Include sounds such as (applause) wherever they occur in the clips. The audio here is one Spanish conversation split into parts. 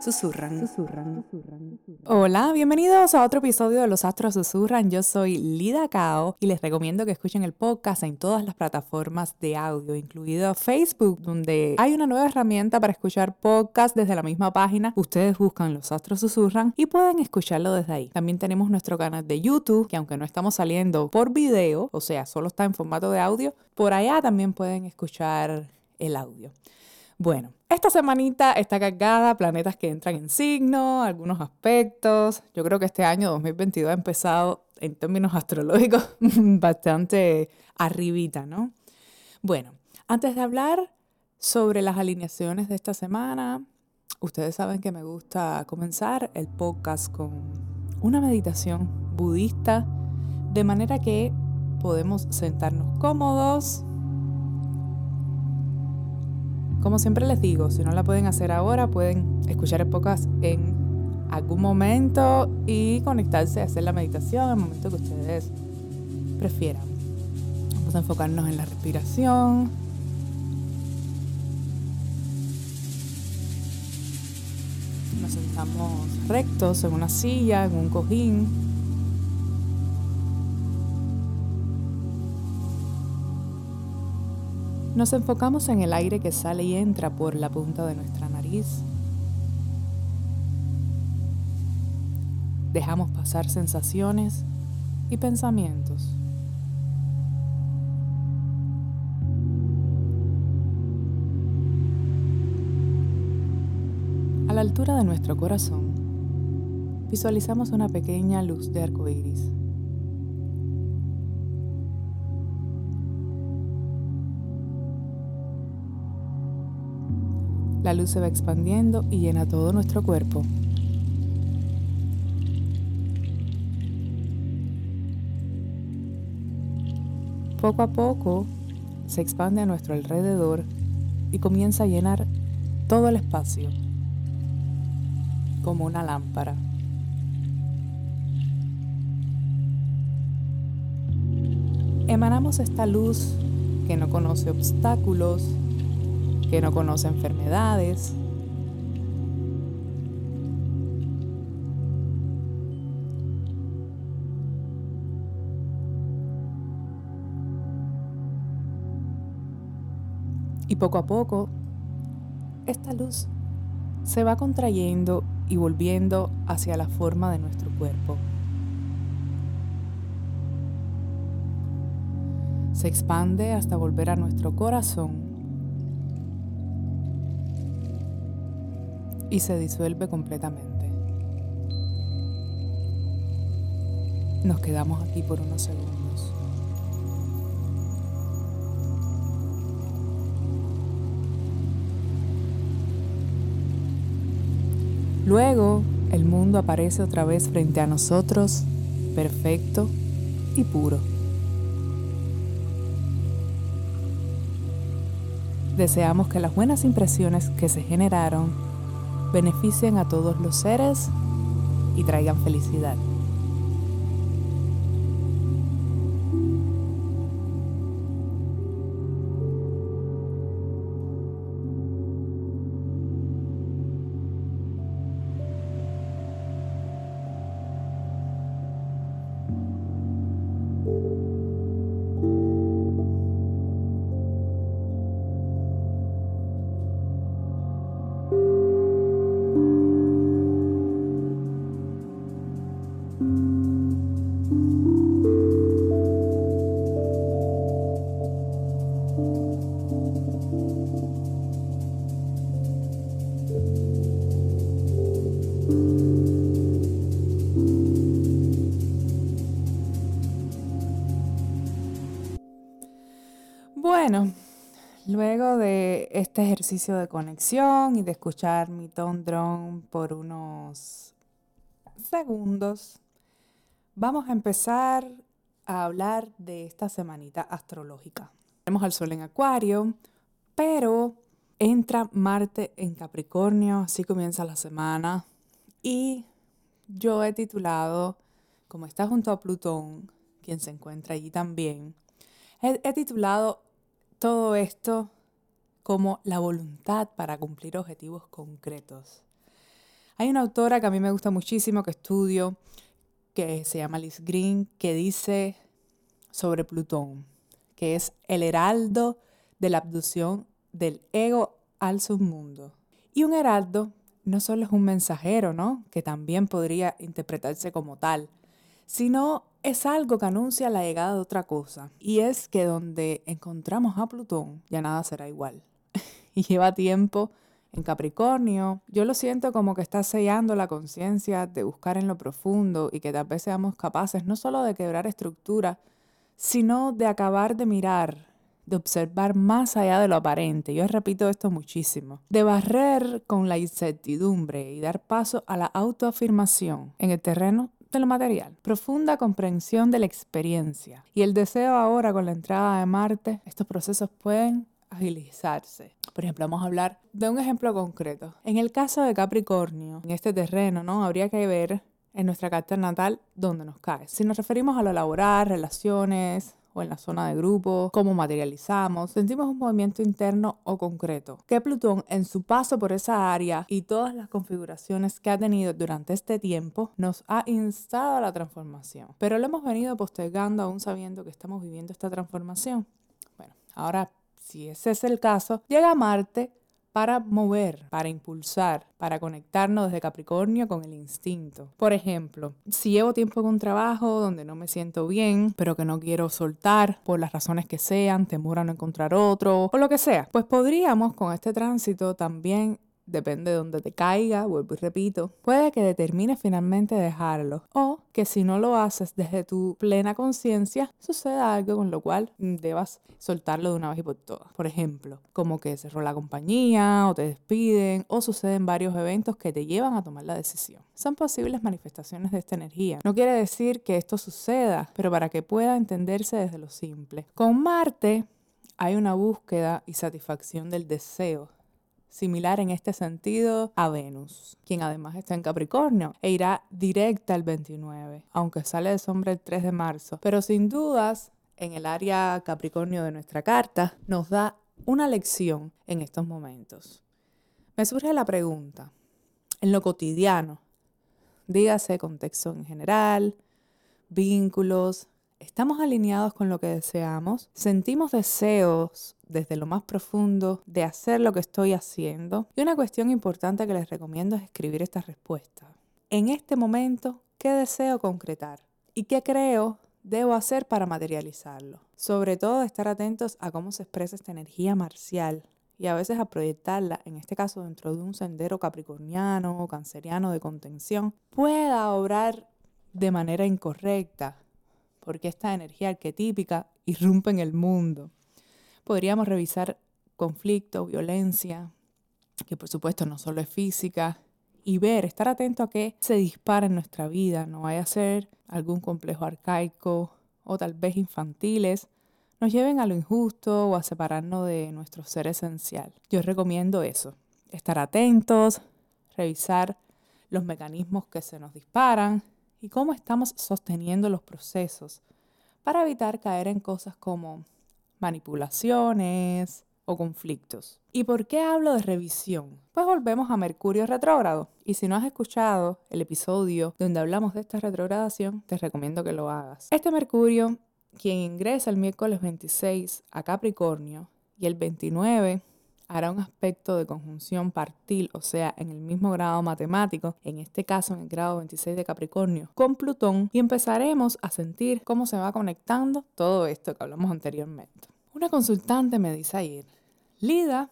Susurran. Susurran. Hola, bienvenidos a otro episodio de Los Astros Susurran. Yo soy Lida Cao y les recomiendo que escuchen el podcast en todas las plataformas de audio, incluido Facebook, donde hay una nueva herramienta para escuchar podcast desde la misma página. Ustedes buscan Los Astros Susurran y pueden escucharlo desde ahí. También tenemos nuestro canal de YouTube, que aunque no estamos saliendo por video, o sea, solo está en formato de audio, por allá también pueden escuchar el audio. Bueno, esta semanita está cargada, planetas que entran en signo, algunos aspectos. Yo creo que este año 2022 ha empezado en términos astrológicos (laughs) bastante arribita, ¿no? Bueno, antes de hablar sobre las alineaciones de esta semana, ustedes saben que me gusta comenzar el podcast con una meditación budista, de manera que podemos sentarnos cómodos, como siempre les digo, si no la pueden hacer ahora, pueden escuchar el podcast en algún momento y conectarse a hacer la meditación en el momento que ustedes prefieran. Vamos a enfocarnos en la respiración. Nos sentamos rectos en una silla, en un cojín. Nos enfocamos en el aire que sale y entra por la punta de nuestra nariz. Dejamos pasar sensaciones y pensamientos. A la altura de nuestro corazón, visualizamos una pequeña luz de arco iris. La luz se va expandiendo y llena todo nuestro cuerpo. Poco a poco se expande a nuestro alrededor y comienza a llenar todo el espacio como una lámpara. Emanamos esta luz que no conoce obstáculos, que no conoce enfermedades. Y poco a poco, esta luz se va contrayendo y volviendo hacia la forma de nuestro cuerpo. Se expande hasta volver a nuestro corazón y se disuelve completamente. Nos quedamos aquí por unos segundos. Luego, el mundo aparece otra vez frente a nosotros, perfecto y puro. Deseamos que las buenas impresiones que se generaron beneficien a todos los seres y traigan felicidad. Luego de este ejercicio de conexión y de escuchar mi ton drone por unos segundos, vamos a empezar a hablar de esta semanita astrológica. Tenemos al Sol en Acuario, pero entra Marte en Capricornio, así comienza la semana. Y yo he titulado, como está junto a Plutón, quien se encuentra allí también, he, titulado todo esto como la voluntad para cumplir objetivos concretos. Hay una autora que a mí me gusta muchísimo, que estudio, que se llama Liz Green, que dice sobre Plutón, que es el heraldo de la abducción del ego al submundo. Y un heraldo no solo es un mensajero, ¿no? Que también podría interpretarse como tal, sino es algo que anuncia la llegada de otra cosa. Y es que donde encontramos a Plutón, ya nada será igual. (laughs) y lleva tiempo en Capricornio. Yo lo siento como que está sellando la conciencia de buscar en lo profundo y que tal vez seamos capaces no solo de quebrar estructura, sino de acabar de mirar de observar más allá de lo aparente. Yo repito esto muchísimo. De barrer con la incertidumbre y dar paso a la autoafirmación en el terreno de lo material. Profunda comprensión de la experiencia. Y el deseo ahora con la entrada de Marte, estos procesos pueden agilizarse. Por ejemplo, vamos a hablar de un ejemplo concreto. En el caso de Capricornio, en este terreno, ¿no? Habría que ver en nuestra carta natal dónde nos cae. Si nos referimos a lo laboral, relaciones, o en la zona de grupo, cómo materializamos, sentimos un movimiento interno o concreto. Que Plutón en su paso por esa área y todas las configuraciones que ha tenido durante este tiempo nos ha instado a la transformación. Pero lo hemos venido postergando aún sabiendo que estamos viviendo esta transformación. Bueno, ahora si ese es el caso, llega Marte para mover, para impulsar, para conectarnos desde Capricornio con el instinto. Por ejemplo, si llevo tiempo un trabajo donde no me siento bien, pero que no quiero soltar por las razones que sean, temor a no encontrar otro o lo que sea, pues podríamos con este tránsito también depende de donde te caiga, vuelvo y repito, puede que determines finalmente dejarlo o que si no lo haces desde tu plena conciencia, suceda algo con lo cual debas soltarlo de una vez y por todas. Por ejemplo, como que cerró la compañía o te despiden o suceden varios eventos que te llevan a tomar la decisión. Son posibles manifestaciones de esta energía. No quiere decir que esto suceda, pero para que pueda entenderse desde lo simple. Con Marte hay una búsqueda y satisfacción del deseo similar en este sentido a Venus, quien además está en Capricornio e irá directa al 29, aunque sale de sombra el 3 de marzo. Pero sin dudas, en el área Capricornio de nuestra carta, nos da una lección en estos momentos. Me surge la pregunta, en lo cotidiano, dígase contexto en general, vínculos, estamos alineados con lo que deseamos, sentimos deseos desde lo más profundo de hacer lo que estoy haciendo. Y una cuestión importante que les recomiendo es escribir esta respuesta. En este momento, ¿qué deseo concretar? ¿Y qué creo debo hacer para materializarlo? Sobre todo estar atentos a cómo se expresa esta energía marcial y a veces a proyectarla, en este caso dentro de un sendero capricorniano o canceriano de contención, pueda obrar de manera incorrecta porque esta energía arquetípica irrumpe en el mundo. Podríamos revisar conflicto, violencia, que por supuesto no solo es física, y ver, estar atento a qué se dispara en nuestra vida, no vaya a ser algún complejo arcaico o tal vez infantiles, nos lleven a lo injusto o a separarnos de nuestro ser esencial. Yo recomiendo eso, estar atentos, revisar los mecanismos que se nos disparan y cómo estamos sosteniendo los procesos para evitar caer en cosas como manipulaciones o conflictos. ¿Y por qué hablo de revisión? Pues volvemos a Mercurio retrógrado. Y si no has escuchado el episodio donde hablamos de esta retrogradación, te recomiendo que lo hagas. Este Mercurio, quien ingresa el miércoles 26 a Capricornio y el 29 hará un aspecto de conjunción partil, o sea, en el mismo grado matemático, en este caso en el grado 26 de Capricornio, con Plutón y empezaremos a sentir cómo se va conectando todo esto que hablamos anteriormente. Una consultante me dice ayer, Lida,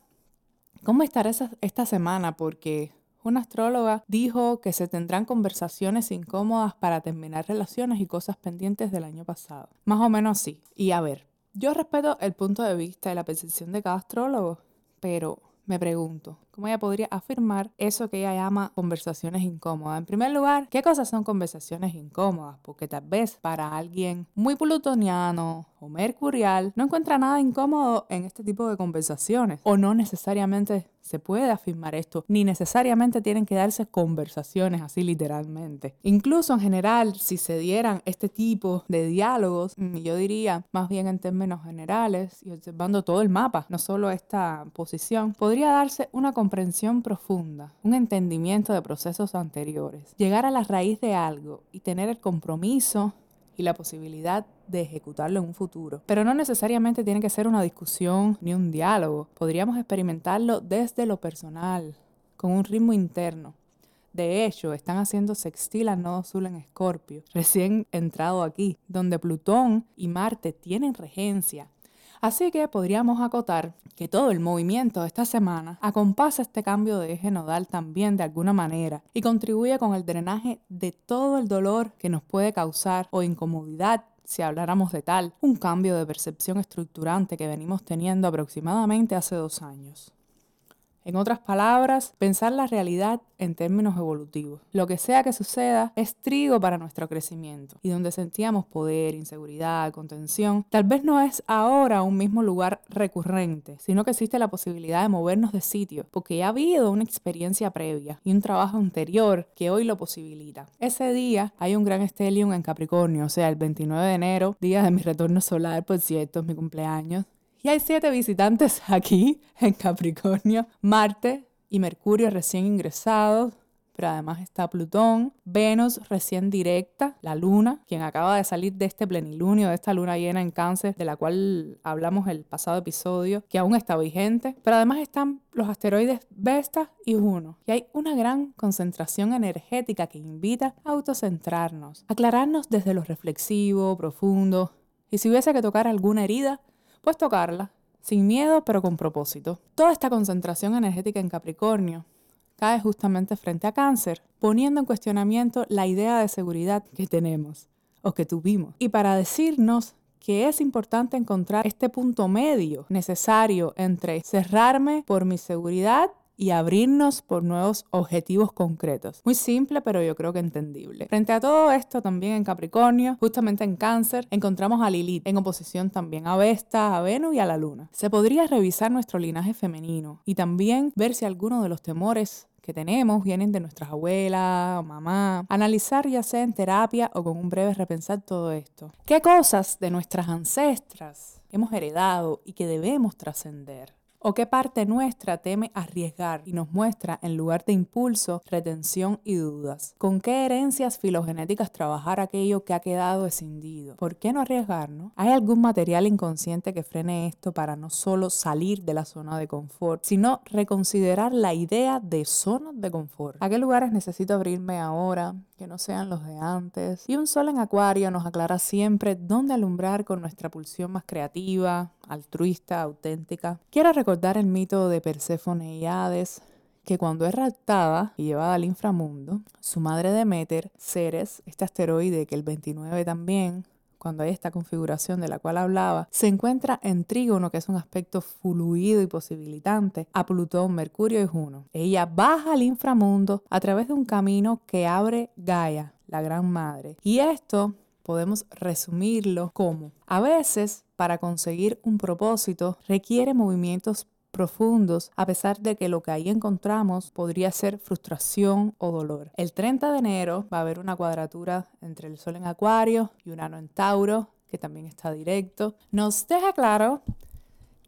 ¿cómo estará esta semana? Porque una astróloga dijo que se tendrán conversaciones incómodas para terminar relaciones y cosas pendientes del año pasado. Más o menos así. Y a ver, Yo respeto el punto de vista y la percepción de cada astrólogo, pero me pregunto, ¿cómo ella podría afirmar eso que ella llama conversaciones incómodas? En primer lugar, ¿qué cosas son conversaciones incómodas? Porque tal vez para alguien muy plutoniano o mercurial no encuentra nada incómodo en este tipo de conversaciones o no necesariamente se puede afirmar esto, ni necesariamente tienen que darse conversaciones así literalmente. Incluso en general, si se dieran este tipo de diálogos, mm, yo diría más bien en términos generales y observando todo el mapa, no solo esta posición, podría darse una comprensión profunda, un entendimiento de procesos anteriores, llegar a la raíz de algo y tener el compromiso y la posibilidad de ejecutarlo en un futuro. Pero no necesariamente tiene que ser una discusión ni un diálogo. Podríamos experimentarlo desde lo personal, con un ritmo interno. De hecho, están haciendo sextil al nodo en Escorpio, recién entrado aquí, donde Plutón y Marte tienen regencia Así que podríamos acotar que todo el movimiento de esta semana acompasa este cambio de eje nodal también de alguna manera y contribuye con el drenaje de todo el dolor que nos puede causar o incomodidad si habláramos de tal, un cambio de percepción estructurante que venimos teniendo aproximadamente hace dos años. En otras palabras, pensar la realidad en términos evolutivos. Lo que sea que suceda es trigo para nuestro crecimiento. Y donde sentíamos poder, inseguridad, contención, tal vez no es ahora un mismo lugar recurrente, sino que existe la posibilidad de movernos de sitio, porque ha habido una experiencia previa y un trabajo anterior que hoy lo posibilita. Ese día hay un gran estelium en Capricornio, o sea, el 29 de enero, día de mi retorno solar, por cierto, es mi cumpleaños. Y hay siete visitantes (laughs) aquí en Capricornio, Marte y Mercurio recién ingresados, pero además está Plutón, Venus recién directa, la Luna, quien acaba de salir de este plenilunio, de esta luna llena en cáncer, de la cual hablamos el pasado episodio, que aún está vigente, pero además están los asteroides Vesta y Juno, y hay una gran concentración energética que invita a autocentrarnos, aclararnos desde lo reflexivo, profundo, y si hubiese que tocar alguna herida, pues tocarla, sin miedo pero con propósito. Toda esta concentración energética en Capricornio cae justamente frente a cáncer, poniendo en cuestionamiento la idea de seguridad que tenemos o que tuvimos. Y para decirnos que es importante encontrar este punto medio necesario entre cerrarme por mi seguridad y abrirnos por nuevos objetivos concretos. Muy simple, pero yo creo que entendible. Frente a todo esto, también en Capricornio, justamente en Cáncer, encontramos a Lilith, en oposición también a Vesta, a Venus y a la Luna. Se podría revisar nuestro linaje femenino y también ver si alguno de los temores que tenemos vienen de nuestras abuelas mamá. Analizar ya sea en terapia o con un breve repensar todo esto. ¿Qué cosas de nuestras ancestras hemos heredado y que debemos trascender? ¿O qué parte nuestra teme arriesgar y nos muestra en lugar de impulso, retención y dudas? ¿Con qué herencias filogenéticas trabajar aquello que ha quedado escindido? ¿Por qué no arriesgarnos? ¿Hay algún material inconsciente que frene esto para no solo salir de la zona de confort, sino reconsiderar la idea de zona de confort? ¿A qué lugares necesito abrirme ahora? que no sean los de antes. Y un sol en acuario nos aclara siempre dónde alumbrar con nuesra pulsión más creativa, altruista, auténtica. Quiero recordar el mito de Perséfone y Hades, que cuando es raptada y llevada al inframundo, su madre Demeter, Ceres, este asteroide que el 29 también cuando hay esta configuración de la cual hablaba, se encuentra en trígono, que es un aspecto fluido y posibilitante, a Plutón, Mercurio y Juno. Ella baja al inframundo a través de un camino que abre Gaia, la Gran Madre. Y esto podemos resumirlo como, a veces, para conseguir un propósito, requiere movimientos profundos, a pesar de que lo que ahí encontramos podría ser frustración o dolor. El 30 de enero va a haber una cuadratura entre el Sol en Acuario y Urano en Tauro, que también está directo. Nos deja claro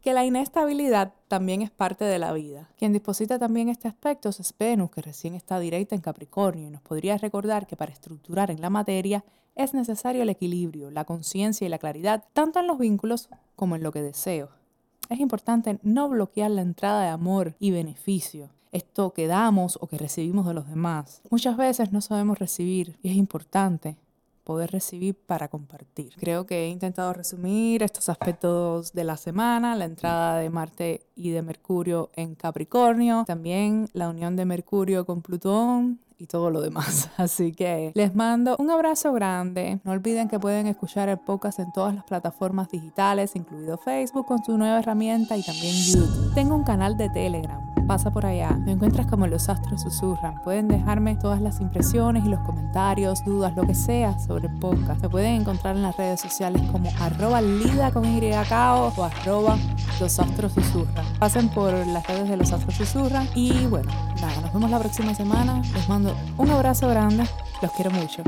que la inestabilidad también es parte de la vida. Quien disposita también este aspecto es Venus, que recién está directa en Capricornio y nos podría recordar que para estructurar en la materia es necesario el equilibrio, la conciencia y la claridad, tanto en los vínculos como en lo que deseo es importante no bloquear la entrada de amor y beneficio, esto que damos o que recibimos de los demás. Muchas veces no sabemos recibir y es importante poder recibir para compartir. Creo que he intentado resumir estos aspectos de la semana, la entrada de Marte y de Mercurio en Capricornio, también la unión de Mercurio con Plutón y todo lo demás. (laughs) Así que les mando un abrazo grande. No olviden que pueden escuchar el podcast en todas las plataformas digitales, incluido Facebook con su nueva herramienta y también YouTube. Tengo un canal de Telegram pasa por allá. Me encuentras como los astros susurran. Pueden dejarme todas las impresiones y los comentarios, dudas, lo que sea sobre el podcast. Me pueden encontrar en las redes sociales como arroba lida con o arroba los astros susurran. Pasen por las redes de los astros susurran y bueno, nada, nos vemos la próxima semana. Les mando un abrazo grande. Los quiero mucho.